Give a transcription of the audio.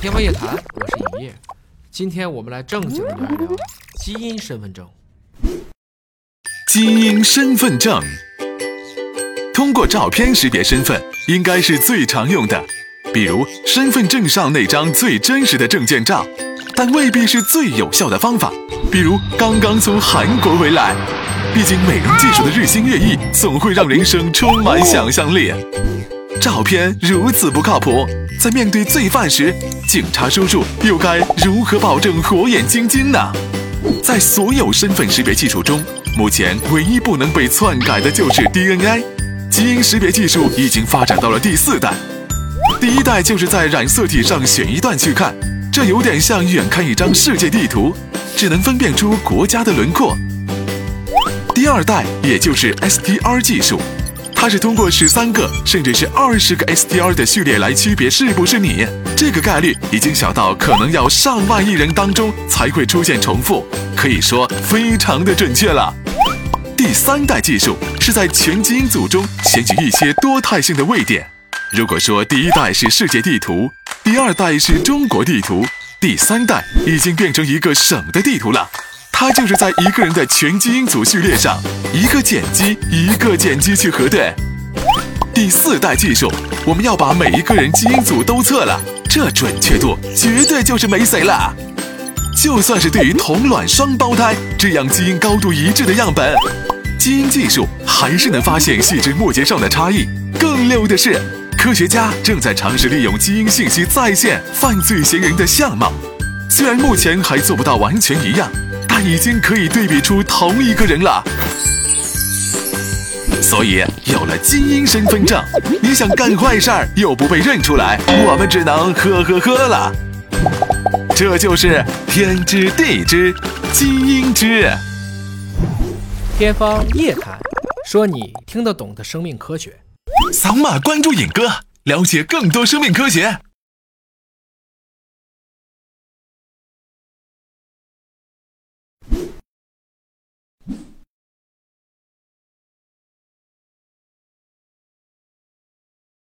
天方夜谭，我是尹烨。今天我们来正经聊一聊基因身份证。基因身份证通过照片识别身份，应该是最常用的，比如身份证上那张最真实的证件照，但未必是最有效的方法。比如刚刚从韩国回来，毕竟美容技术的日新月异，总会让人生充满想象力。照片如此不靠谱，在面对罪犯时，警察叔叔又该如何保证火眼金睛呢？在所有身份识别技术中，目前唯一不能被篡改的就是 DNA。基因识别技术已经发展到了第四代，第一代就是在染色体上选一段去看，这有点像远看一张世界地图，只能分辨出国家的轮廓。第二代也就是 STR 技术。它是通过十三个甚至是二十个 STR 的序列来区别是不是你，这个概率已经小到可能要上万亿人当中才会出现重复，可以说非常的准确了。第三代技术是在全基因组中选取一些多态性的位点。如果说第一代是世界地图，第二代是中国地图，第三代已经变成一个省的地图了。它就是在一个人的全基因组序列上，一个碱基一个碱基去核对。第四代技术，我们要把每一个人基因组都测了，这准确度绝对就是没谁了。就算是对于同卵双胞胎这样基因高度一致的样本，基因技术还是能发现细枝末节上的差异。更溜的是，科学家正在尝试利用基因信息再现犯罪嫌疑人的相貌，虽然目前还做不到完全一样。已经可以对比出同一个人了，所以有了基因身份证，你想干坏事儿又不被认出来，我们只能呵呵呵了。这就是天知地知，基因知。天方夜谭，说你听得懂的生命科学。扫码关注尹哥，了解更多生命科学。